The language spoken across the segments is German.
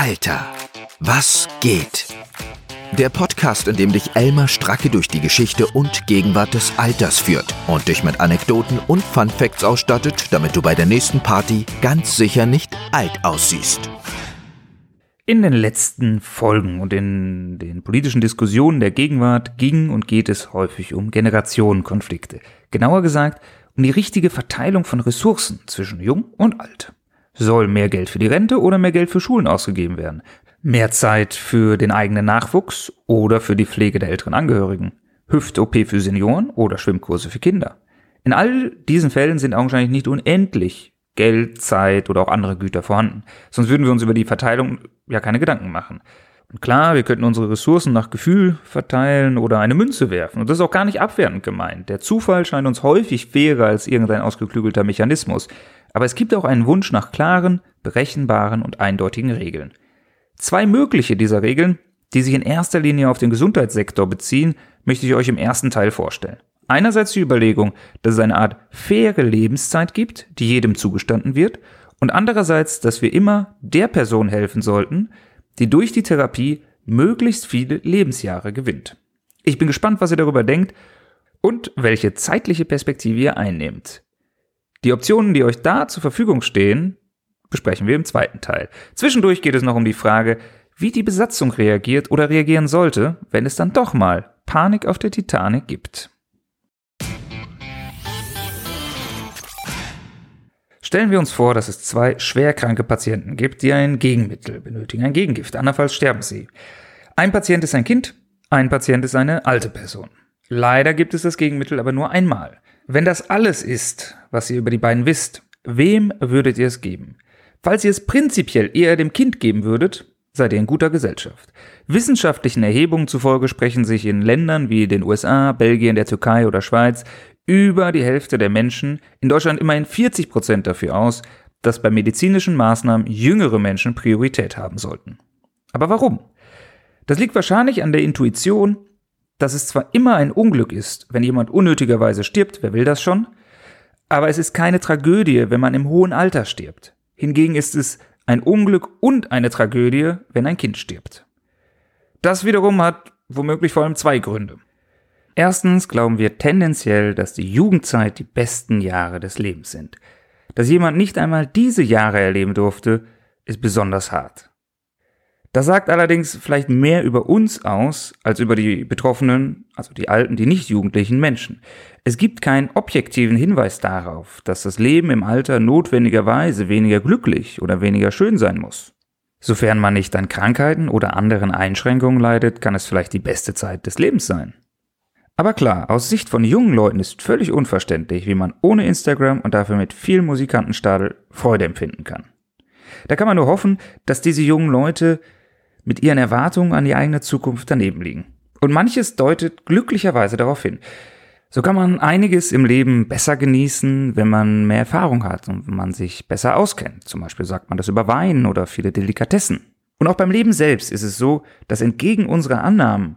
Alter, was geht? Der Podcast, in dem dich Elmar Stracke durch die Geschichte und Gegenwart des Alters führt und dich mit Anekdoten und Fun Facts ausstattet, damit du bei der nächsten Party ganz sicher nicht alt aussiehst. In den letzten Folgen und in den politischen Diskussionen der Gegenwart ging und geht es häufig um Generationenkonflikte. Genauer gesagt, um die richtige Verteilung von Ressourcen zwischen Jung und Alt. Soll mehr Geld für die Rente oder mehr Geld für Schulen ausgegeben werden? Mehr Zeit für den eigenen Nachwuchs oder für die Pflege der älteren Angehörigen? Hüft-OP für Senioren oder Schwimmkurse für Kinder? In all diesen Fällen sind augenscheinlich nicht unendlich Geld, Zeit oder auch andere Güter vorhanden. Sonst würden wir uns über die Verteilung ja keine Gedanken machen. Und klar, wir könnten unsere Ressourcen nach Gefühl verteilen oder eine Münze werfen. Und das ist auch gar nicht abwertend gemeint. Der Zufall scheint uns häufig fairer als irgendein ausgeklügelter Mechanismus. Aber es gibt auch einen Wunsch nach klaren, berechenbaren und eindeutigen Regeln. Zwei mögliche dieser Regeln, die sich in erster Linie auf den Gesundheitssektor beziehen, möchte ich euch im ersten Teil vorstellen. Einerseits die Überlegung, dass es eine Art faire Lebenszeit gibt, die jedem zugestanden wird, und andererseits, dass wir immer der Person helfen sollten, die durch die Therapie möglichst viele Lebensjahre gewinnt. Ich bin gespannt, was ihr darüber denkt und welche zeitliche Perspektive ihr einnehmt. Die Optionen, die euch da zur Verfügung stehen, besprechen wir im zweiten Teil. Zwischendurch geht es noch um die Frage, wie die Besatzung reagiert oder reagieren sollte, wenn es dann doch mal Panik auf der Titanic gibt. Stellen wir uns vor, dass es zwei schwerkranke Patienten gibt, die ein Gegenmittel benötigen, ein Gegengift, andernfalls sterben sie. Ein Patient ist ein Kind, ein Patient ist eine alte Person. Leider gibt es das Gegenmittel aber nur einmal. Wenn das alles ist, was ihr über die beiden wisst, wem würdet ihr es geben? Falls ihr es prinzipiell eher dem Kind geben würdet, seid ihr in guter Gesellschaft. Wissenschaftlichen Erhebungen zufolge sprechen sich in Ländern wie den USA, Belgien, der Türkei oder Schweiz über die Hälfte der Menschen, in Deutschland immerhin 40 Prozent dafür aus, dass bei medizinischen Maßnahmen jüngere Menschen Priorität haben sollten. Aber warum? Das liegt wahrscheinlich an der Intuition, dass es zwar immer ein Unglück ist, wenn jemand unnötigerweise stirbt, wer will das schon? Aber es ist keine Tragödie, wenn man im hohen Alter stirbt. Hingegen ist es ein Unglück und eine Tragödie, wenn ein Kind stirbt. Das wiederum hat womöglich vor allem zwei Gründe. Erstens glauben wir tendenziell, dass die Jugendzeit die besten Jahre des Lebens sind. Dass jemand nicht einmal diese Jahre erleben durfte, ist besonders hart. Das sagt allerdings vielleicht mehr über uns aus als über die Betroffenen, also die alten, die nicht jugendlichen Menschen. Es gibt keinen objektiven Hinweis darauf, dass das Leben im Alter notwendigerweise weniger glücklich oder weniger schön sein muss. Sofern man nicht an Krankheiten oder anderen Einschränkungen leidet, kann es vielleicht die beste Zeit des Lebens sein. Aber klar, aus Sicht von jungen Leuten ist völlig unverständlich, wie man ohne Instagram und dafür mit viel Musikantenstadel Freude empfinden kann. Da kann man nur hoffen, dass diese jungen Leute mit ihren Erwartungen an die eigene Zukunft daneben liegen. Und manches deutet glücklicherweise darauf hin. So kann man einiges im Leben besser genießen, wenn man mehr Erfahrung hat und wenn man sich besser auskennt. Zum Beispiel sagt man das über Wein oder viele Delikatessen. Und auch beim Leben selbst ist es so, dass entgegen unserer Annahmen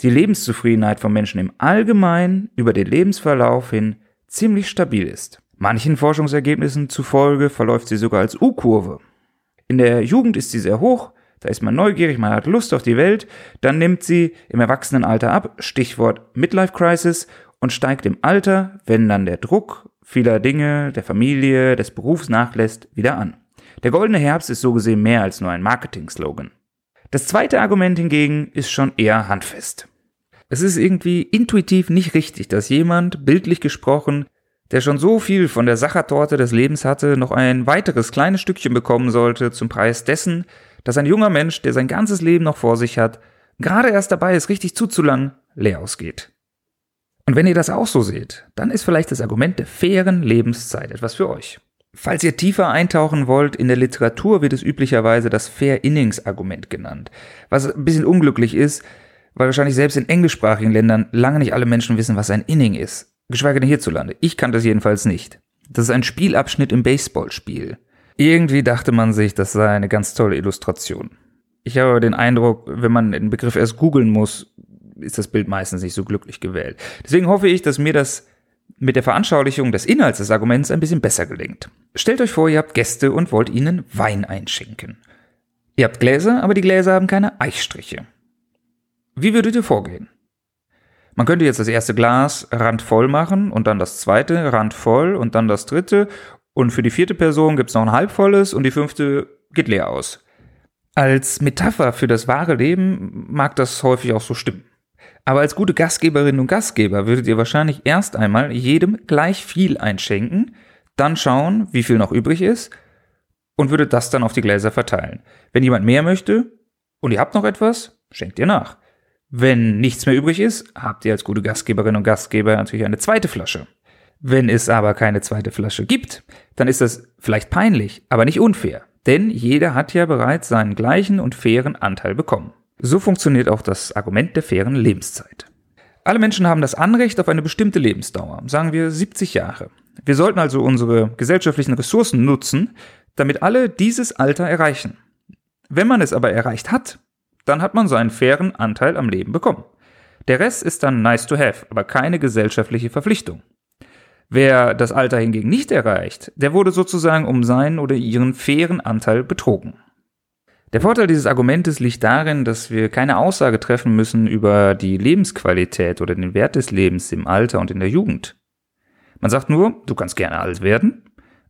die Lebenszufriedenheit von Menschen im Allgemeinen über den Lebensverlauf hin ziemlich stabil ist. Manchen Forschungsergebnissen zufolge verläuft sie sogar als U-Kurve. In der Jugend ist sie sehr hoch, da ist man neugierig, man hat Lust auf die Welt, dann nimmt sie im Erwachsenenalter ab, Stichwort Midlife Crisis, und steigt im Alter, wenn dann der Druck vieler Dinge, der Familie, des Berufs nachlässt, wieder an. Der goldene Herbst ist so gesehen mehr als nur ein Marketing-Slogan. Das zweite Argument hingegen ist schon eher handfest. Es ist irgendwie intuitiv nicht richtig, dass jemand, bildlich gesprochen, der schon so viel von der Sachertorte des Lebens hatte, noch ein weiteres kleines Stückchen bekommen sollte zum Preis dessen, dass ein junger Mensch, der sein ganzes Leben noch vor sich hat, gerade erst dabei ist, richtig zuzulangen, leer ausgeht. Und wenn ihr das auch so seht, dann ist vielleicht das Argument der fairen Lebenszeit etwas für euch. Falls ihr tiefer eintauchen wollt, in der Literatur wird es üblicherweise das Fair Innings Argument genannt, was ein bisschen unglücklich ist, weil wahrscheinlich selbst in englischsprachigen Ländern lange nicht alle Menschen wissen, was ein Inning ist. Geschweige denn hierzulande. Ich kann das jedenfalls nicht. Das ist ein Spielabschnitt im Baseballspiel. Irgendwie dachte man sich, das sei eine ganz tolle Illustration. Ich habe den Eindruck, wenn man den Begriff erst googeln muss, ist das Bild meistens nicht so glücklich gewählt. Deswegen hoffe ich, dass mir das mit der Veranschaulichung des Inhalts des Arguments ein bisschen besser gelingt. Stellt euch vor, ihr habt Gäste und wollt ihnen Wein einschenken. Ihr habt Gläser, aber die Gläser haben keine Eichstriche. Wie würdet ihr vorgehen? Man könnte jetzt das erste Glas randvoll machen und dann das zweite randvoll und dann das dritte und für die vierte Person gibt es noch ein halbvolles und die fünfte geht leer aus. Als Metapher für das wahre Leben mag das häufig auch so stimmen. Aber als gute Gastgeberinnen und Gastgeber würdet ihr wahrscheinlich erst einmal jedem gleich viel einschenken, dann schauen, wie viel noch übrig ist und würdet das dann auf die Gläser verteilen. Wenn jemand mehr möchte und ihr habt noch etwas, schenkt ihr nach. Wenn nichts mehr übrig ist, habt ihr als gute Gastgeberinnen und Gastgeber natürlich eine zweite Flasche. Wenn es aber keine zweite Flasche gibt, dann ist das vielleicht peinlich, aber nicht unfair. Denn jeder hat ja bereits seinen gleichen und fairen Anteil bekommen. So funktioniert auch das Argument der fairen Lebenszeit. Alle Menschen haben das Anrecht auf eine bestimmte Lebensdauer, sagen wir 70 Jahre. Wir sollten also unsere gesellschaftlichen Ressourcen nutzen, damit alle dieses Alter erreichen. Wenn man es aber erreicht hat, dann hat man seinen fairen Anteil am Leben bekommen. Der Rest ist dann nice to have, aber keine gesellschaftliche Verpflichtung. Wer das Alter hingegen nicht erreicht, der wurde sozusagen um seinen oder ihren fairen Anteil betrogen. Der Vorteil dieses Argumentes liegt darin, dass wir keine Aussage treffen müssen über die Lebensqualität oder den Wert des Lebens im Alter und in der Jugend. Man sagt nur, du kannst gerne alt werden,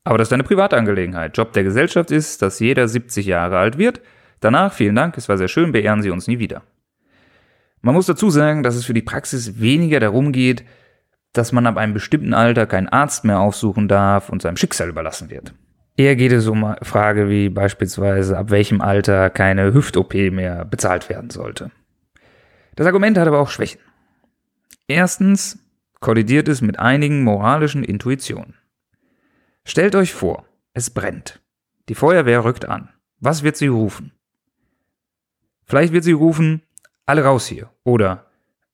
aber das ist deine Privatangelegenheit. Job der Gesellschaft ist, dass jeder 70 Jahre alt wird. Danach, vielen Dank, es war sehr schön, beehren Sie uns nie wieder. Man muss dazu sagen, dass es für die Praxis weniger darum geht, dass man ab einem bestimmten Alter keinen Arzt mehr aufsuchen darf und seinem Schicksal überlassen wird. Eher geht es um eine Frage wie beispielsweise, ab welchem Alter keine Hüft-OP mehr bezahlt werden sollte. Das Argument hat aber auch Schwächen. Erstens kollidiert es mit einigen moralischen Intuitionen. Stellt euch vor, es brennt. Die Feuerwehr rückt an. Was wird sie rufen? Vielleicht wird sie rufen, alle raus hier oder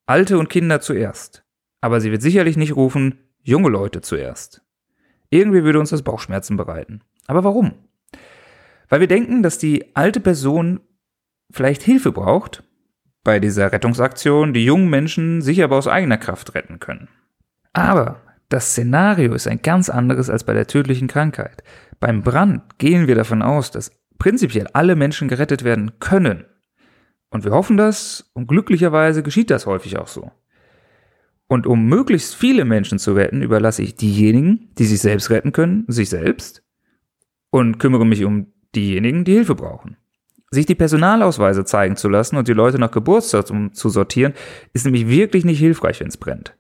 Alte und Kinder zuerst. Aber sie wird sicherlich nicht rufen, junge Leute zuerst. Irgendwie würde uns das Bauchschmerzen bereiten. Aber warum? Weil wir denken, dass die alte Person vielleicht Hilfe braucht bei dieser Rettungsaktion, die jungen Menschen sich aber aus eigener Kraft retten können. Aber das Szenario ist ein ganz anderes als bei der tödlichen Krankheit. Beim Brand gehen wir davon aus, dass prinzipiell alle Menschen gerettet werden können. Und wir hoffen das und glücklicherweise geschieht das häufig auch so. Und um möglichst viele Menschen zu retten, überlasse ich diejenigen, die sich selbst retten können, sich selbst und kümmere mich um diejenigen, die Hilfe brauchen. Sich die Personalausweise zeigen zu lassen und die Leute nach Geburtstag zu sortieren, ist nämlich wirklich nicht hilfreich, wenn es brennt.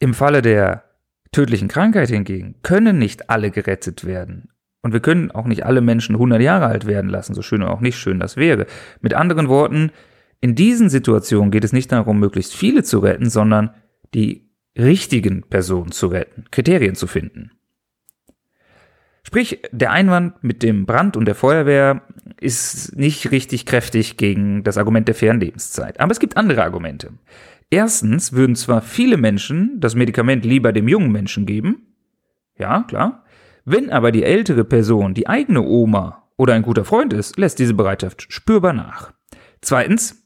Im Falle der tödlichen Krankheit hingegen können nicht alle gerettet werden. Und wir können auch nicht alle Menschen 100 Jahre alt werden lassen, so schön oder auch nicht schön das wäre. Mit anderen Worten, in diesen Situationen geht es nicht darum, möglichst viele zu retten, sondern die richtigen Personen zu retten, Kriterien zu finden. Sprich, der Einwand mit dem Brand und der Feuerwehr ist nicht richtig kräftig gegen das Argument der fairen Lebenszeit. Aber es gibt andere Argumente. Erstens würden zwar viele Menschen das Medikament lieber dem jungen Menschen geben, ja, klar, wenn aber die ältere Person die eigene Oma oder ein guter Freund ist, lässt diese Bereitschaft spürbar nach. Zweitens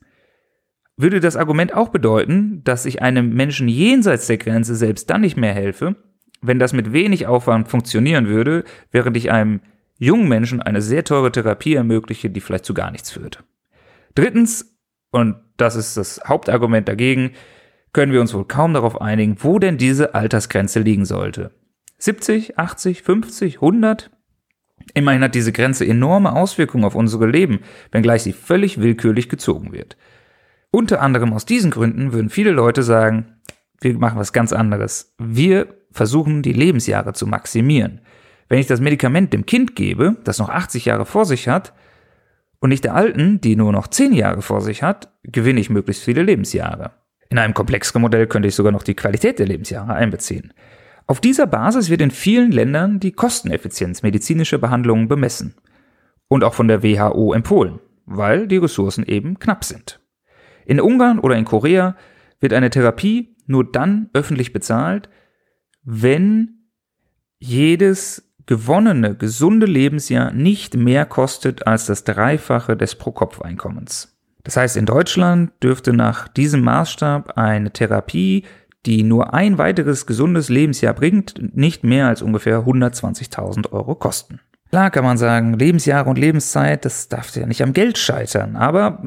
würde das Argument auch bedeuten, dass ich einem Menschen jenseits der Grenze selbst dann nicht mehr helfe, wenn das mit wenig Aufwand funktionieren würde, während ich einem jungen Menschen eine sehr teure Therapie ermögliche, die vielleicht zu gar nichts führt. Drittens, und das ist das Hauptargument dagegen, können wir uns wohl kaum darauf einigen, wo denn diese Altersgrenze liegen sollte. 70, 80, 50, 100? Immerhin hat diese Grenze enorme Auswirkungen auf unsere Leben, wenngleich sie völlig willkürlich gezogen wird. Unter anderem aus diesen Gründen würden viele Leute sagen, wir machen was ganz anderes. Wir versuchen, die Lebensjahre zu maximieren. Wenn ich das Medikament dem Kind gebe, das noch 80 Jahre vor sich hat, und nicht der Alten, die nur noch 10 Jahre vor sich hat, gewinne ich möglichst viele Lebensjahre. In einem komplexeren Modell könnte ich sogar noch die Qualität der Lebensjahre einbeziehen. Auf dieser Basis wird in vielen Ländern die Kosteneffizienz medizinischer Behandlungen bemessen. Und auch von der WHO empfohlen, weil die Ressourcen eben knapp sind. In Ungarn oder in Korea wird eine Therapie nur dann öffentlich bezahlt, wenn jedes gewonnene, gesunde Lebensjahr nicht mehr kostet als das Dreifache des Pro-Kopf-Einkommens. Das heißt, in Deutschland dürfte nach diesem Maßstab eine Therapie, die nur ein weiteres gesundes Lebensjahr bringt, nicht mehr als ungefähr 120.000 Euro kosten. Klar kann man sagen, Lebensjahre und Lebenszeit, das darf ja nicht am Geld scheitern, aber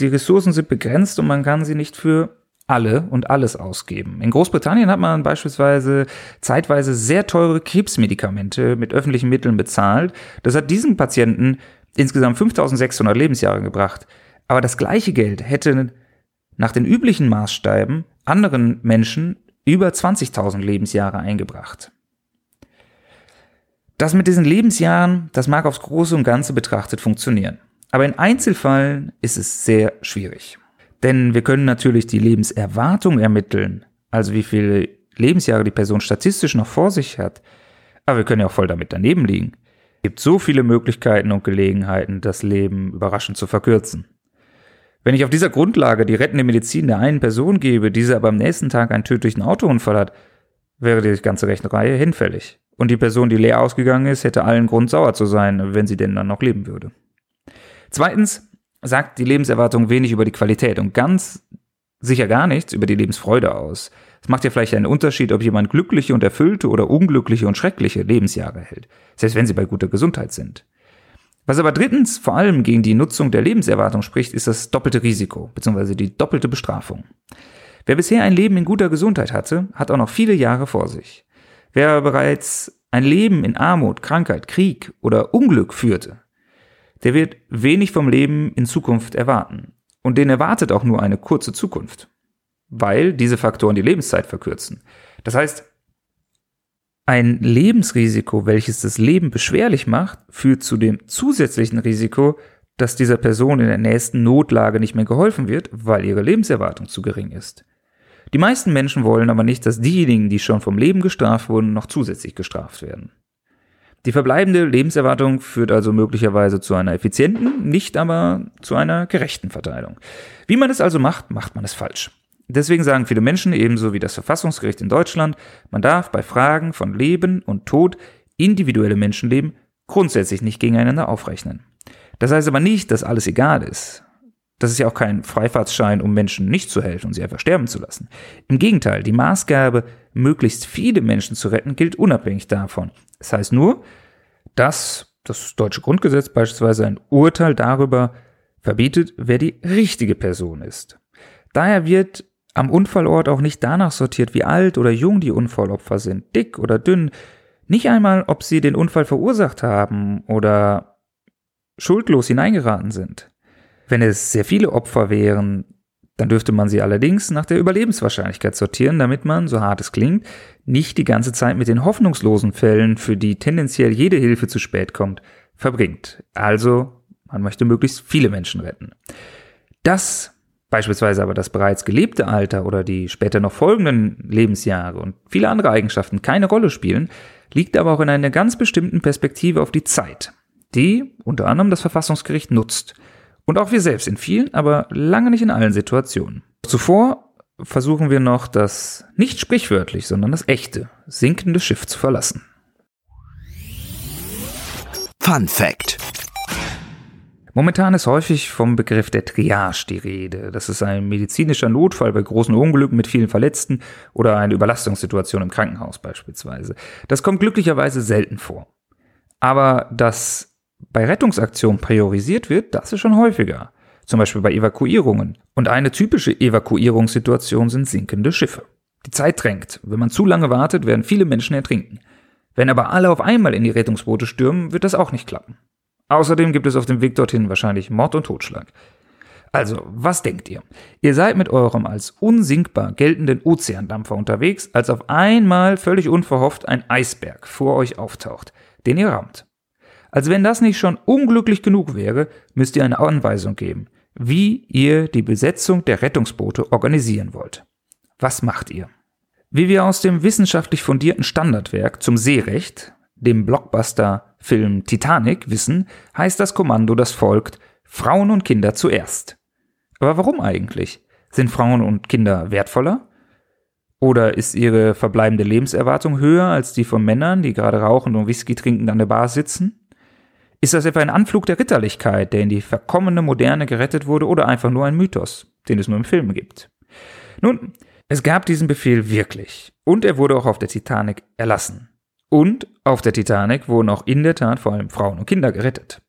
die Ressourcen sind begrenzt und man kann sie nicht für alle und alles ausgeben. In Großbritannien hat man beispielsweise zeitweise sehr teure Krebsmedikamente mit öffentlichen Mitteln bezahlt. Das hat diesen Patienten insgesamt 5600 Lebensjahre gebracht. Aber das gleiche Geld hätte nach den üblichen Maßstäben anderen Menschen über 20.000 Lebensjahre eingebracht. Das mit diesen Lebensjahren, das mag aufs Große und Ganze betrachtet funktionieren. Aber in Einzelfällen ist es sehr schwierig. Denn wir können natürlich die Lebenserwartung ermitteln, also wie viele Lebensjahre die Person statistisch noch vor sich hat. Aber wir können ja auch voll damit daneben liegen. Es gibt so viele Möglichkeiten und Gelegenheiten, das Leben überraschend zu verkürzen. Wenn ich auf dieser Grundlage die rettende Medizin der einen Person gebe, diese aber am nächsten Tag einen tödlichen Autounfall hat, wäre die ganze Rechenreihe hinfällig. Und die Person, die leer ausgegangen ist, hätte allen Grund sauer zu sein, wenn sie denn dann noch leben würde. Zweitens sagt die Lebenserwartung wenig über die Qualität und ganz sicher gar nichts über die Lebensfreude aus. Es macht ja vielleicht einen Unterschied, ob jemand glückliche und erfüllte oder unglückliche und schreckliche Lebensjahre hält, selbst wenn sie bei guter Gesundheit sind. Was aber drittens vor allem gegen die Nutzung der Lebenserwartung spricht, ist das doppelte Risiko bzw. die doppelte Bestrafung. Wer bisher ein Leben in guter Gesundheit hatte, hat auch noch viele Jahre vor sich. Wer bereits ein Leben in Armut, Krankheit, Krieg oder Unglück führte, der wird wenig vom Leben in Zukunft erwarten. Und den erwartet auch nur eine kurze Zukunft, weil diese Faktoren die Lebenszeit verkürzen. Das heißt, ein Lebensrisiko, welches das Leben beschwerlich macht, führt zu dem zusätzlichen Risiko, dass dieser Person in der nächsten Notlage nicht mehr geholfen wird, weil ihre Lebenserwartung zu gering ist. Die meisten Menschen wollen aber nicht, dass diejenigen, die schon vom Leben gestraft wurden, noch zusätzlich gestraft werden. Die verbleibende Lebenserwartung führt also möglicherweise zu einer effizienten, nicht aber zu einer gerechten Verteilung. Wie man es also macht, macht man es falsch. Deswegen sagen viele Menschen, ebenso wie das Verfassungsgericht in Deutschland, man darf bei Fragen von Leben und Tod individuelle Menschenleben grundsätzlich nicht gegeneinander aufrechnen. Das heißt aber nicht, dass alles egal ist. Das ist ja auch kein Freifahrtsschein, um Menschen nicht zu helfen und sie einfach sterben zu lassen. Im Gegenteil, die Maßgabe, möglichst viele Menschen zu retten, gilt unabhängig davon. Das heißt nur, dass das deutsche Grundgesetz beispielsweise ein Urteil darüber verbietet, wer die richtige Person ist. Daher wird am Unfallort auch nicht danach sortiert, wie alt oder jung die Unfallopfer sind, dick oder dünn, nicht einmal, ob sie den Unfall verursacht haben oder schuldlos hineingeraten sind. Wenn es sehr viele Opfer wären, dann dürfte man sie allerdings nach der Überlebenswahrscheinlichkeit sortieren, damit man, so hart es klingt, nicht die ganze Zeit mit den hoffnungslosen Fällen, für die tendenziell jede Hilfe zu spät kommt, verbringt. Also, man möchte möglichst viele Menschen retten. Das beispielsweise aber das bereits gelebte Alter oder die später noch folgenden Lebensjahre und viele andere Eigenschaften keine Rolle spielen, liegt aber auch in einer ganz bestimmten Perspektive auf die Zeit, die unter anderem das Verfassungsgericht nutzt – und auch wir selbst in vielen, aber lange nicht in allen Situationen. Zuvor versuchen wir noch das nicht sprichwörtlich, sondern das echte, sinkende Schiff zu verlassen. Fun Fact. Momentan ist häufig vom Begriff der Triage die Rede. Das ist ein medizinischer Notfall bei großen Unglücken mit vielen Verletzten oder eine Überlastungssituation im Krankenhaus beispielsweise. Das kommt glücklicherweise selten vor. Aber das bei Rettungsaktionen priorisiert wird, das ist schon häufiger. Zum Beispiel bei Evakuierungen. Und eine typische Evakuierungssituation sind sinkende Schiffe. Die Zeit drängt. Wenn man zu lange wartet, werden viele Menschen ertrinken. Wenn aber alle auf einmal in die Rettungsboote stürmen, wird das auch nicht klappen. Außerdem gibt es auf dem Weg dorthin wahrscheinlich Mord und Totschlag. Also, was denkt ihr? Ihr seid mit eurem als unsinkbar geltenden Ozeandampfer unterwegs, als auf einmal völlig unverhofft ein Eisberg vor euch auftaucht, den ihr rammt. Als wenn das nicht schon unglücklich genug wäre, müsst ihr eine Anweisung geben, wie ihr die Besetzung der Rettungsboote organisieren wollt. Was macht ihr? Wie wir aus dem wissenschaftlich fundierten Standardwerk zum Seerecht, dem Blockbuster-Film Titanic, wissen, heißt das Kommando, das folgt, Frauen und Kinder zuerst. Aber warum eigentlich? Sind Frauen und Kinder wertvoller? Oder ist ihre verbleibende Lebenserwartung höher als die von Männern, die gerade rauchend und Whisky trinkend an der Bar sitzen? Ist das etwa ein Anflug der Ritterlichkeit, der in die verkommene Moderne gerettet wurde, oder einfach nur ein Mythos, den es nur im Film gibt? Nun, es gab diesen Befehl wirklich, und er wurde auch auf der Titanic erlassen. Und auf der Titanic wurden auch in der Tat vor allem Frauen und Kinder gerettet.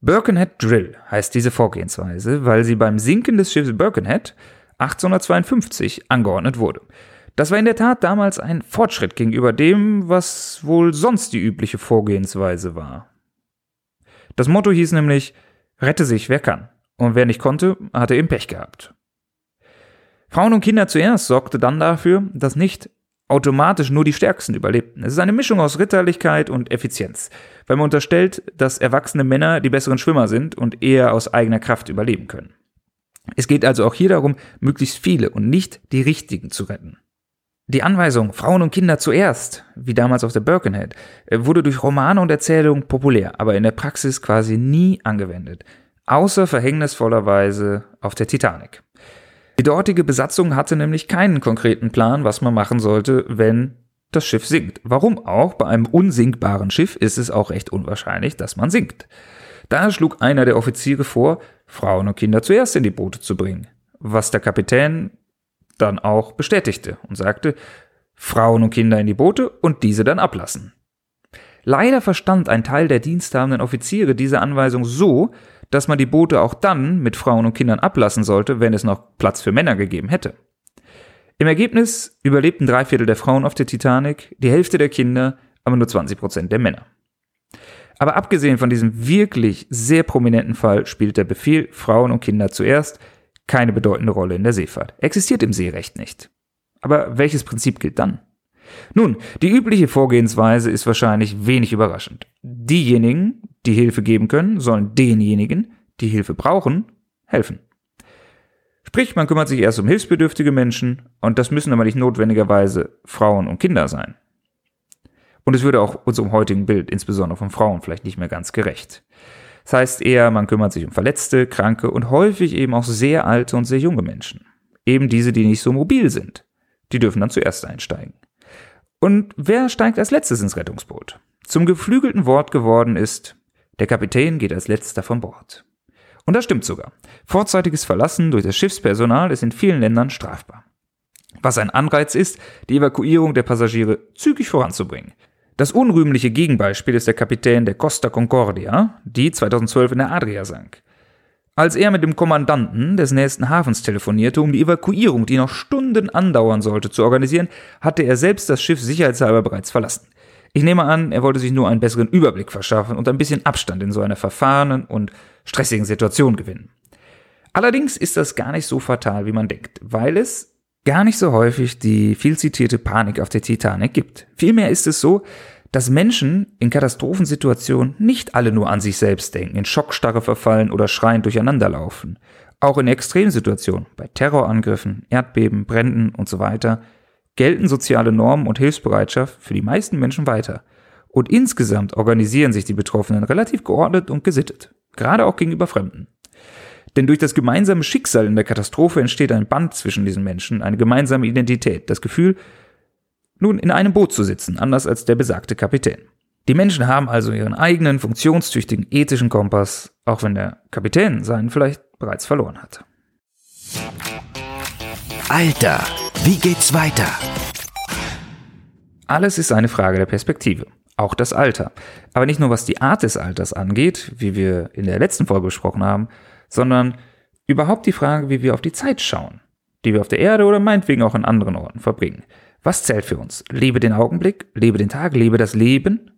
Birkenhead Drill heißt diese Vorgehensweise, weil sie beim Sinken des Schiffes Birkenhead 1852 angeordnet wurde. Das war in der Tat damals ein Fortschritt gegenüber dem, was wohl sonst die übliche Vorgehensweise war. Das Motto hieß nämlich, rette sich, wer kann. Und wer nicht konnte, hatte eben Pech gehabt. Frauen und Kinder zuerst sorgte dann dafür, dass nicht automatisch nur die Stärksten überlebten. Es ist eine Mischung aus Ritterlichkeit und Effizienz, weil man unterstellt, dass erwachsene Männer die besseren Schwimmer sind und eher aus eigener Kraft überleben können. Es geht also auch hier darum, möglichst viele und nicht die richtigen zu retten. Die Anweisung Frauen und Kinder zuerst, wie damals auf der Birkenhead, äh, wurde durch Romane und Erzählungen populär, aber in der Praxis quasi nie angewendet, außer verhängnisvollerweise auf der Titanic. Die dortige Besatzung hatte nämlich keinen konkreten Plan, was man machen sollte, wenn das Schiff sinkt. Warum auch? Bei einem unsinkbaren Schiff ist es auch recht unwahrscheinlich, dass man sinkt. Daher schlug einer der Offiziere vor, Frauen und Kinder zuerst in die Boote zu bringen, was der Kapitän dann auch bestätigte und sagte, Frauen und Kinder in die Boote und diese dann ablassen. Leider verstand ein Teil der diensthabenden Offiziere diese Anweisung so, dass man die Boote auch dann mit Frauen und Kindern ablassen sollte, wenn es noch Platz für Männer gegeben hätte. Im Ergebnis überlebten drei Viertel der Frauen auf der Titanic, die Hälfte der Kinder, aber nur 20 Prozent der Männer. Aber abgesehen von diesem wirklich sehr prominenten Fall spielt der Befehl Frauen und Kinder zuerst keine bedeutende Rolle in der Seefahrt. Existiert im Seerecht nicht. Aber welches Prinzip gilt dann? Nun, die übliche Vorgehensweise ist wahrscheinlich wenig überraschend. Diejenigen, die Hilfe geben können, sollen denjenigen, die Hilfe brauchen, helfen. Sprich, man kümmert sich erst um hilfsbedürftige Menschen und das müssen aber nicht notwendigerweise Frauen und Kinder sein. Und es würde auch unserem heutigen Bild, insbesondere von Frauen, vielleicht nicht mehr ganz gerecht. Das heißt eher, man kümmert sich um Verletzte, Kranke und häufig eben auch sehr alte und sehr junge Menschen. Eben diese, die nicht so mobil sind. Die dürfen dann zuerst einsteigen. Und wer steigt als letztes ins Rettungsboot? Zum geflügelten Wort geworden ist, der Kapitän geht als letzter von Bord. Und das stimmt sogar. Vorzeitiges Verlassen durch das Schiffspersonal ist in vielen Ländern strafbar. Was ein Anreiz ist, die Evakuierung der Passagiere zügig voranzubringen. Das unrühmliche Gegenbeispiel ist der Kapitän der Costa Concordia, die 2012 in der Adria sank. Als er mit dem Kommandanten des nächsten Hafens telefonierte, um die Evakuierung, die noch Stunden andauern sollte, zu organisieren, hatte er selbst das Schiff sicherheitshalber bereits verlassen. Ich nehme an, er wollte sich nur einen besseren Überblick verschaffen und ein bisschen Abstand in so einer verfahrenen und stressigen Situation gewinnen. Allerdings ist das gar nicht so fatal, wie man denkt, weil es gar nicht so häufig die viel zitierte Panik auf der Titanic gibt. Vielmehr ist es so, dass Menschen in Katastrophensituationen nicht alle nur an sich selbst denken, in Schockstarre verfallen oder schreiend durcheinanderlaufen. Auch in Extremsituationen, bei Terrorangriffen, Erdbeben, Bränden und so weiter, gelten soziale Normen und Hilfsbereitschaft für die meisten Menschen weiter. Und insgesamt organisieren sich die Betroffenen relativ geordnet und gesittet, gerade auch gegenüber Fremden. Denn durch das gemeinsame Schicksal in der Katastrophe entsteht ein Band zwischen diesen Menschen, eine gemeinsame Identität, das Gefühl, nun in einem Boot zu sitzen, anders als der besagte Kapitän. Die Menschen haben also ihren eigenen funktionstüchtigen ethischen Kompass, auch wenn der Kapitän seinen vielleicht bereits verloren hat. Alter, wie geht's weiter? Alles ist eine Frage der Perspektive, auch das Alter. Aber nicht nur was die Art des Alters angeht, wie wir in der letzten Folge besprochen haben, sondern überhaupt die Frage, wie wir auf die Zeit schauen, die wir auf der Erde oder meinetwegen auch in anderen Orten verbringen. Was zählt für uns? Lebe den Augenblick, lebe den Tag, lebe das Leben?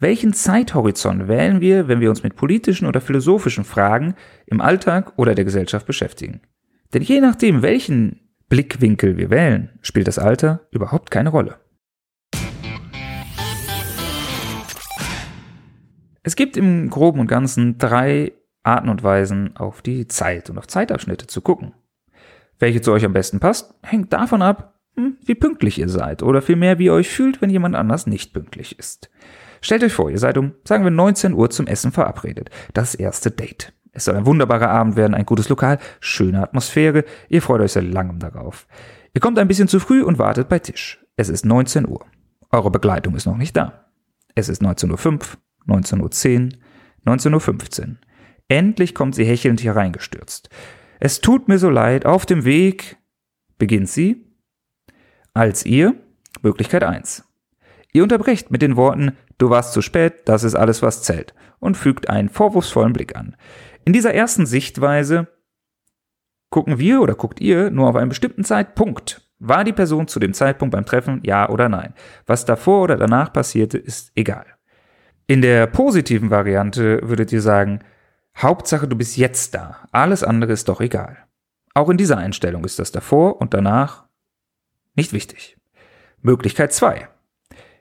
Welchen Zeithorizont wählen wir, wenn wir uns mit politischen oder philosophischen Fragen im Alltag oder der Gesellschaft beschäftigen? Denn je nachdem, welchen Blickwinkel wir wählen, spielt das Alter überhaupt keine Rolle. Es gibt im groben und ganzen drei Arten und Weisen auf die Zeit und auf Zeitabschnitte zu gucken. Welche zu euch am besten passt, hängt davon ab, hm, wie pünktlich ihr seid oder vielmehr, wie ihr euch fühlt, wenn jemand anders nicht pünktlich ist. Stellt euch vor, ihr seid um, sagen wir, 19 Uhr zum Essen verabredet. Das erste Date. Es soll ein wunderbarer Abend werden, ein gutes Lokal, schöne Atmosphäre, ihr freut euch seit langem darauf. Ihr kommt ein bisschen zu früh und wartet bei Tisch. Es ist 19 Uhr. Eure Begleitung ist noch nicht da. Es ist 19.05 Uhr, 19.10 Uhr, 19.15 Uhr. Endlich kommt sie hechelnd hereingestürzt. Es tut mir so leid, auf dem Weg beginnt sie. Als ihr, Möglichkeit 1. Ihr unterbrecht mit den Worten Du warst zu spät, das ist alles, was zählt und fügt einen vorwurfsvollen Blick an. In dieser ersten Sichtweise gucken wir oder guckt ihr nur auf einen bestimmten Zeitpunkt. War die Person zu dem Zeitpunkt beim Treffen ja oder nein? Was davor oder danach passierte, ist egal. In der positiven Variante würdet ihr sagen, Hauptsache du bist jetzt da, alles andere ist doch egal. Auch in dieser Einstellung ist das davor und danach nicht wichtig. Möglichkeit 2.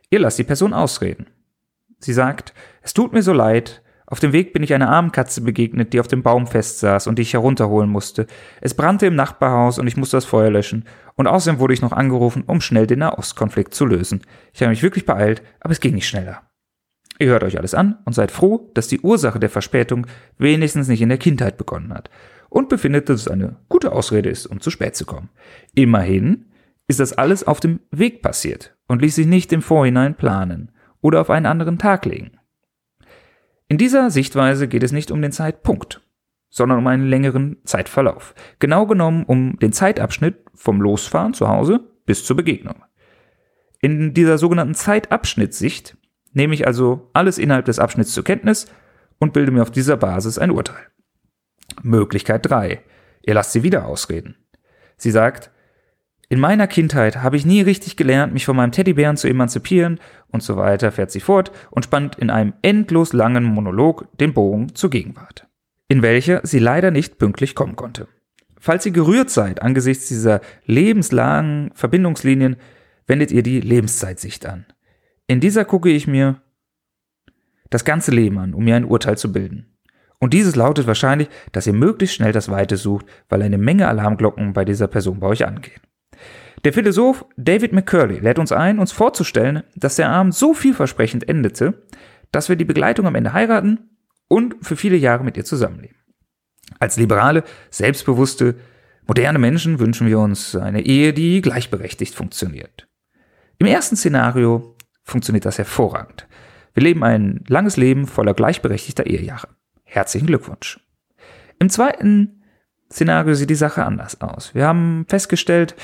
Ihr lasst die Person ausreden. Sie sagt, es tut mir so leid, auf dem Weg bin ich einer armen Katze begegnet, die auf dem Baum festsaß und die ich herunterholen musste. Es brannte im Nachbarhaus und ich musste das Feuer löschen. Und außerdem wurde ich noch angerufen, um schnell den Nahostkonflikt zu lösen. Ich habe mich wirklich beeilt, aber es ging nicht schneller. Ihr hört euch alles an und seid froh, dass die Ursache der Verspätung wenigstens nicht in der Kindheit begonnen hat. Und befindet, dass es eine gute Ausrede ist, um zu spät zu kommen. Immerhin ist das alles auf dem Weg passiert und ließ sich nicht im Vorhinein planen oder auf einen anderen Tag legen. In dieser Sichtweise geht es nicht um den Zeitpunkt, sondern um einen längeren Zeitverlauf. Genau genommen um den Zeitabschnitt vom Losfahren zu Hause bis zur Begegnung. In dieser sogenannten Zeitabschnittssicht nehme ich also alles innerhalb des Abschnitts zur Kenntnis und bilde mir auf dieser Basis ein Urteil. Möglichkeit 3. Ihr lasst sie wieder ausreden. Sie sagt, in meiner Kindheit habe ich nie richtig gelernt, mich von meinem Teddybären zu emanzipieren und so weiter, fährt sie fort und spannt in einem endlos langen Monolog den Bogen zur Gegenwart, in welcher sie leider nicht pünktlich kommen konnte. Falls ihr gerührt seid angesichts dieser lebenslangen Verbindungslinien, wendet ihr die Lebenszeitsicht an. In dieser gucke ich mir das ganze Leben an, um mir ein Urteil zu bilden. Und dieses lautet wahrscheinlich, dass ihr möglichst schnell das Weite sucht, weil eine Menge Alarmglocken bei dieser Person bei euch angehen. Der Philosoph David McCurley lädt uns ein, uns vorzustellen, dass der Abend so vielversprechend endete, dass wir die Begleitung am Ende heiraten und für viele Jahre mit ihr zusammenleben. Als liberale, selbstbewusste, moderne Menschen wünschen wir uns eine Ehe, die gleichberechtigt funktioniert. Im ersten Szenario funktioniert das hervorragend. Wir leben ein langes Leben voller gleichberechtigter Ehejahre. Herzlichen Glückwunsch. Im zweiten Szenario sieht die Sache anders aus. Wir haben festgestellt,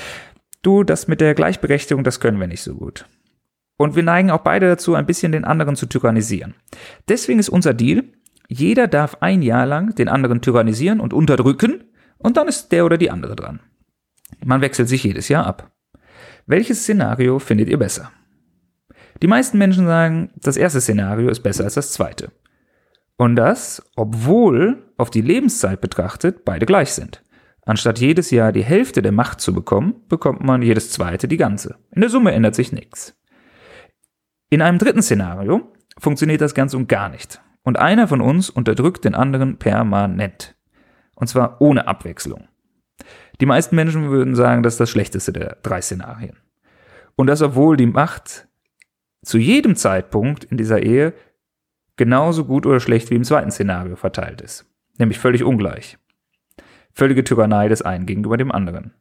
du, das mit der Gleichberechtigung, das können wir nicht so gut. Und wir neigen auch beide dazu, ein bisschen den anderen zu tyrannisieren. Deswegen ist unser Deal, jeder darf ein Jahr lang den anderen tyrannisieren und unterdrücken und dann ist der oder die andere dran. Man wechselt sich jedes Jahr ab. Welches Szenario findet ihr besser? Die meisten Menschen sagen, das erste Szenario ist besser als das zweite. Und das, obwohl auf die Lebenszeit betrachtet beide gleich sind. Anstatt jedes Jahr die Hälfte der Macht zu bekommen, bekommt man jedes zweite die ganze. In der Summe ändert sich nichts. In einem dritten Szenario funktioniert das ganz und gar nicht. Und einer von uns unterdrückt den anderen permanent. Und zwar ohne Abwechslung. Die meisten Menschen würden sagen, das ist das schlechteste der drei Szenarien. Und das, obwohl die Macht zu jedem Zeitpunkt in dieser Ehe genauso gut oder schlecht wie im zweiten Szenario verteilt ist. Nämlich völlig ungleich. Völlige Tyrannei des einen gegenüber dem anderen.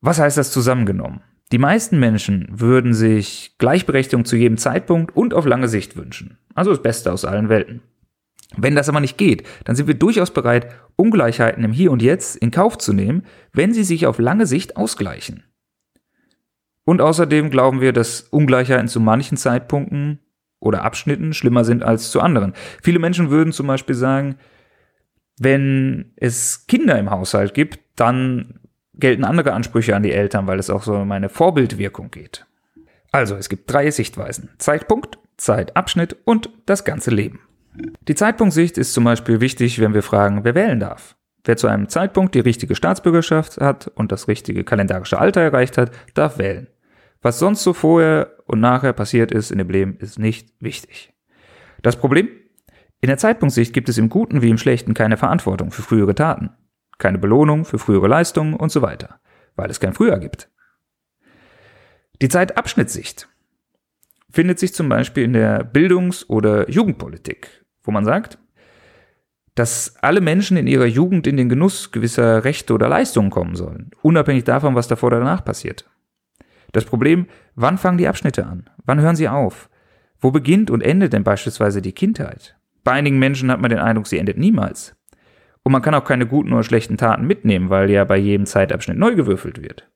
Was heißt das zusammengenommen? Die meisten Menschen würden sich Gleichberechtigung zu jedem Zeitpunkt und auf lange Sicht wünschen. Also das Beste aus allen Welten. Wenn das aber nicht geht, dann sind wir durchaus bereit, Ungleichheiten im Hier und Jetzt in Kauf zu nehmen, wenn sie sich auf lange Sicht ausgleichen. Und außerdem glauben wir, dass Ungleichheiten zu manchen Zeitpunkten oder Abschnitten schlimmer sind als zu anderen. Viele Menschen würden zum Beispiel sagen, wenn es Kinder im Haushalt gibt, dann gelten andere Ansprüche an die Eltern, weil es auch so um eine Vorbildwirkung geht. Also, es gibt drei Sichtweisen. Zeitpunkt, Zeitabschnitt und das ganze Leben. Die Zeitpunktsicht ist zum Beispiel wichtig, wenn wir fragen, wer wählen darf. Wer zu einem Zeitpunkt die richtige Staatsbürgerschaft hat und das richtige kalendarische Alter erreicht hat, darf wählen. Was sonst so vorher und nachher passiert ist in dem Leben, ist nicht wichtig. Das Problem? In der Zeitpunktsicht gibt es im Guten wie im Schlechten keine Verantwortung für frühere Taten, keine Belohnung für frühere Leistungen und so weiter, weil es kein Früher gibt. Die Zeitabschnittssicht findet sich zum Beispiel in der Bildungs- oder Jugendpolitik, wo man sagt, dass alle Menschen in ihrer Jugend in den Genuss gewisser Rechte oder Leistungen kommen sollen, unabhängig davon, was davor oder danach passiert. Das Problem, wann fangen die Abschnitte an? Wann hören sie auf? Wo beginnt und endet denn beispielsweise die Kindheit? Bei einigen Menschen hat man den Eindruck, sie endet niemals. Und man kann auch keine guten oder schlechten Taten mitnehmen, weil ja bei jedem Zeitabschnitt neu gewürfelt wird.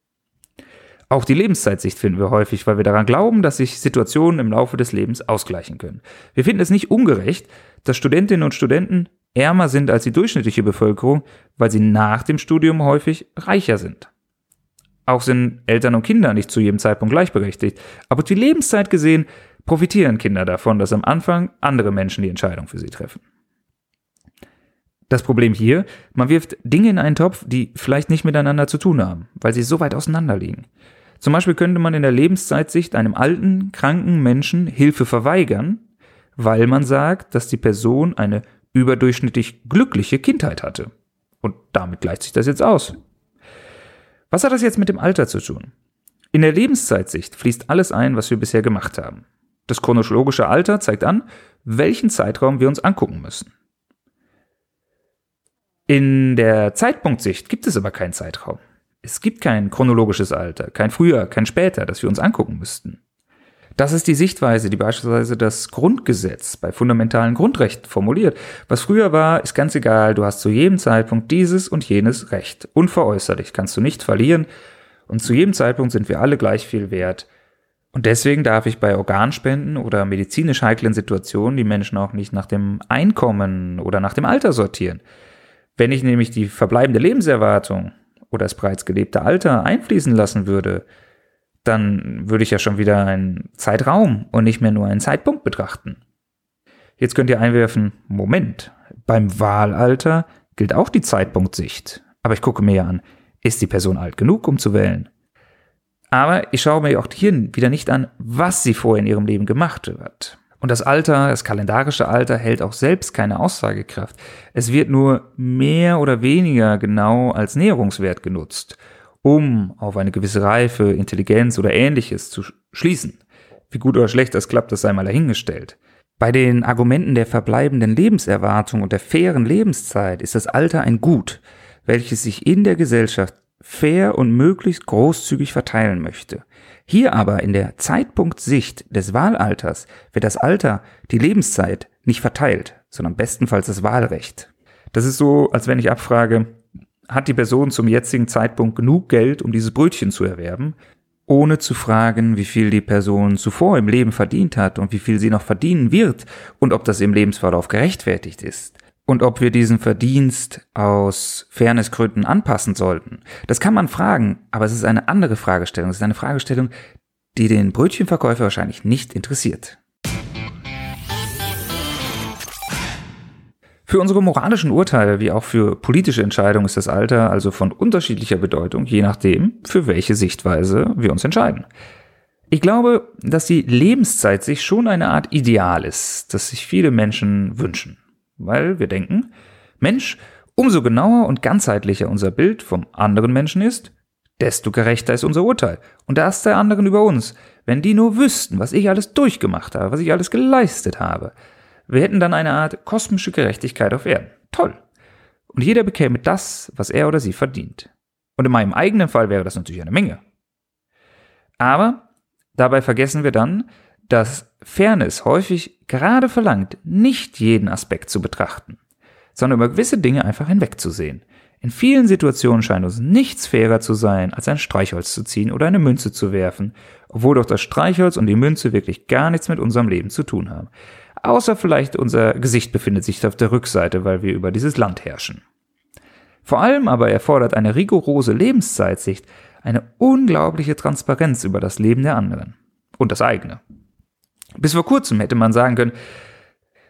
Auch die Lebenszeitsicht finden wir häufig, weil wir daran glauben, dass sich Situationen im Laufe des Lebens ausgleichen können. Wir finden es nicht ungerecht, dass Studentinnen und Studenten ärmer sind als die durchschnittliche Bevölkerung, weil sie nach dem Studium häufig reicher sind. Auch sind Eltern und Kinder nicht zu jedem Zeitpunkt gleichberechtigt, aber die Lebenszeit gesehen profitieren Kinder davon, dass am Anfang andere Menschen die Entscheidung für sie treffen. Das Problem hier, man wirft Dinge in einen Topf, die vielleicht nicht miteinander zu tun haben, weil sie so weit auseinander liegen. Zum Beispiel könnte man in der Lebenszeitsicht einem alten, kranken Menschen Hilfe verweigern, weil man sagt, dass die Person eine überdurchschnittlich glückliche Kindheit hatte. Und damit gleicht sich das jetzt aus. Was hat das jetzt mit dem Alter zu tun? In der Lebenszeitsicht fließt alles ein, was wir bisher gemacht haben. Das chronologische Alter zeigt an, welchen Zeitraum wir uns angucken müssen. In der Zeitpunktsicht gibt es aber keinen Zeitraum. Es gibt kein chronologisches Alter, kein früher, kein später, das wir uns angucken müssten. Das ist die Sichtweise, die beispielsweise das Grundgesetz bei fundamentalen Grundrechten formuliert. Was früher war, ist ganz egal, du hast zu jedem Zeitpunkt dieses und jenes Recht. Unveräußerlich kannst du nicht verlieren und zu jedem Zeitpunkt sind wir alle gleich viel wert. Und deswegen darf ich bei Organspenden oder medizinisch heiklen Situationen die Menschen auch nicht nach dem Einkommen oder nach dem Alter sortieren. Wenn ich nämlich die verbleibende Lebenserwartung oder das bereits gelebte Alter einfließen lassen würde, dann würde ich ja schon wieder einen Zeitraum und nicht mehr nur einen Zeitpunkt betrachten. Jetzt könnt ihr einwerfen, Moment, beim Wahlalter gilt auch die Zeitpunktsicht. Aber ich gucke mir ja an, ist die Person alt genug, um zu wählen? Aber ich schaue mir auch hier wieder nicht an, was sie vorher in ihrem Leben gemacht hat. Und das Alter, das kalendarische Alter hält auch selbst keine Aussagekraft. Es wird nur mehr oder weniger genau als Näherungswert genutzt, um auf eine gewisse Reife, Intelligenz oder ähnliches zu schließen. Wie gut oder schlecht das klappt, das sei mal dahingestellt. Bei den Argumenten der verbleibenden Lebenserwartung und der fairen Lebenszeit ist das Alter ein Gut, welches sich in der Gesellschaft fair und möglichst großzügig verteilen möchte. Hier aber in der Zeitpunktsicht des Wahlalters wird das Alter, die Lebenszeit, nicht verteilt, sondern bestenfalls das Wahlrecht. Das ist so, als wenn ich abfrage, hat die Person zum jetzigen Zeitpunkt genug Geld, um dieses Brötchen zu erwerben, ohne zu fragen, wie viel die Person zuvor im Leben verdient hat und wie viel sie noch verdienen wird und ob das im Lebensverlauf gerechtfertigt ist und ob wir diesen Verdienst aus Fairnessgründen anpassen sollten. Das kann man fragen, aber es ist eine andere Fragestellung. Es ist eine Fragestellung, die den Brötchenverkäufer wahrscheinlich nicht interessiert. Für unsere moralischen Urteile wie auch für politische Entscheidungen ist das Alter also von unterschiedlicher Bedeutung, je nachdem, für welche Sichtweise wir uns entscheiden. Ich glaube, dass die Lebenszeit sich schon eine Art Ideal ist, das sich viele Menschen wünschen weil wir denken, Mensch, umso genauer und ganzheitlicher unser Bild vom anderen Menschen ist, desto gerechter ist unser Urteil. Und das der anderen über uns. Wenn die nur wüssten, was ich alles durchgemacht habe, was ich alles geleistet habe. Wir hätten dann eine Art kosmische Gerechtigkeit auf Erden. Toll. Und jeder bekäme das, was er oder sie verdient. Und in meinem eigenen Fall wäre das natürlich eine Menge. Aber dabei vergessen wir dann, dass Fairness häufig gerade verlangt, nicht jeden Aspekt zu betrachten, sondern über gewisse Dinge einfach hinwegzusehen. In vielen Situationen scheint uns nichts fairer zu sein, als ein Streichholz zu ziehen oder eine Münze zu werfen, obwohl doch das Streichholz und die Münze wirklich gar nichts mit unserem Leben zu tun haben. Außer vielleicht unser Gesicht befindet sich auf der Rückseite, weil wir über dieses Land herrschen. Vor allem aber erfordert eine rigorose Lebenszeitsicht eine unglaubliche Transparenz über das Leben der anderen und das eigene. Bis vor kurzem hätte man sagen können,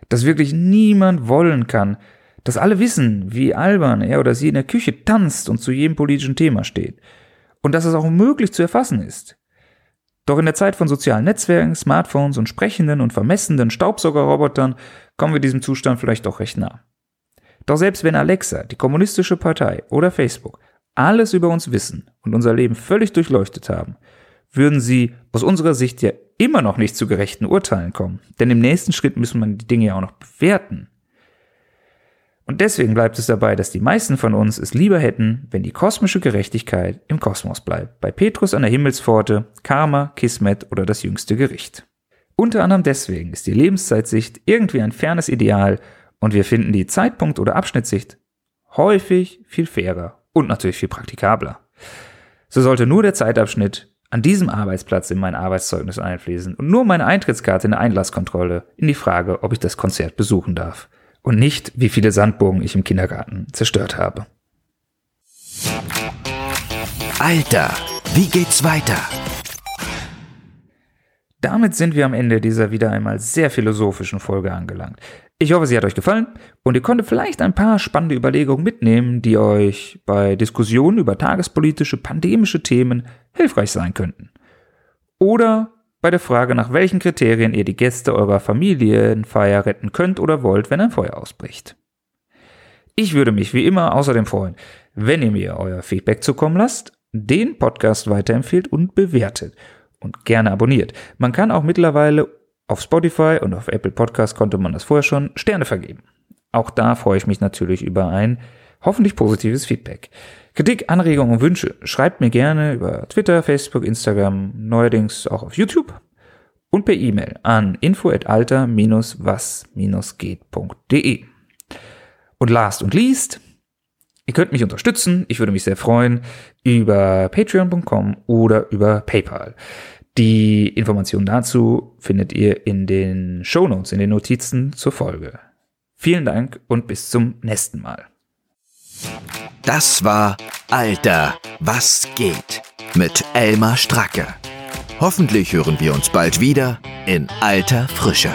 dass wirklich niemand wollen kann, dass alle wissen, wie albern er oder sie in der Küche tanzt und zu jedem politischen Thema steht. Und dass es auch möglich zu erfassen ist. Doch in der Zeit von sozialen Netzwerken, Smartphones und sprechenden und vermessenden Staubsaugerrobotern kommen wir diesem Zustand vielleicht doch recht nah. Doch selbst wenn Alexa, die kommunistische Partei oder Facebook alles über uns wissen und unser Leben völlig durchleuchtet haben, würden sie aus unserer Sicht ja immer noch nicht zu gerechten Urteilen kommen. Denn im nächsten Schritt müssen man die Dinge ja auch noch bewerten. Und deswegen bleibt es dabei, dass die meisten von uns es lieber hätten, wenn die kosmische Gerechtigkeit im Kosmos bleibt. Bei Petrus an der Himmelspforte, Karma, Kismet oder das jüngste Gericht. Unter anderem deswegen ist die Lebenszeitsicht irgendwie ein fernes Ideal und wir finden die Zeitpunkt- oder Abschnittssicht häufig viel fairer und natürlich viel praktikabler. So sollte nur der Zeitabschnitt an diesem Arbeitsplatz in mein Arbeitszeugnis einfließen und nur meine Eintrittskarte in der Einlasskontrolle in die Frage, ob ich das Konzert besuchen darf. Und nicht, wie viele Sandbogen ich im Kindergarten zerstört habe. Alter, wie geht's weiter? Damit sind wir am Ende dieser wieder einmal sehr philosophischen Folge angelangt. Ich hoffe, sie hat euch gefallen und ihr konntet vielleicht ein paar spannende Überlegungen mitnehmen, die euch bei Diskussionen über tagespolitische, pandemische Themen hilfreich sein könnten. Oder bei der Frage, nach welchen Kriterien ihr die Gäste eurer Familienfeier retten könnt oder wollt, wenn ein Feuer ausbricht. Ich würde mich wie immer außerdem freuen, wenn ihr mir euer Feedback zukommen lasst, den Podcast weiterempfehlt und bewertet und gerne abonniert. Man kann auch mittlerweile auf Spotify und auf Apple Podcast konnte man das vorher schon Sterne vergeben. Auch da freue ich mich natürlich über ein hoffentlich positives Feedback. Kritik, Anregungen und Wünsche schreibt mir gerne über Twitter, Facebook, Instagram, neuerdings auch auf YouTube und per E-Mail an info@alter-was-geht.de. Und last und least, ihr könnt mich unterstützen, ich würde mich sehr freuen, über patreon.com oder über PayPal. Die Informationen dazu findet ihr in den Show Notes, in den Notizen zur Folge. Vielen Dank und bis zum nächsten Mal. Das war Alter, was geht mit Elmar Stracke. Hoffentlich hören wir uns bald wieder in alter Frische.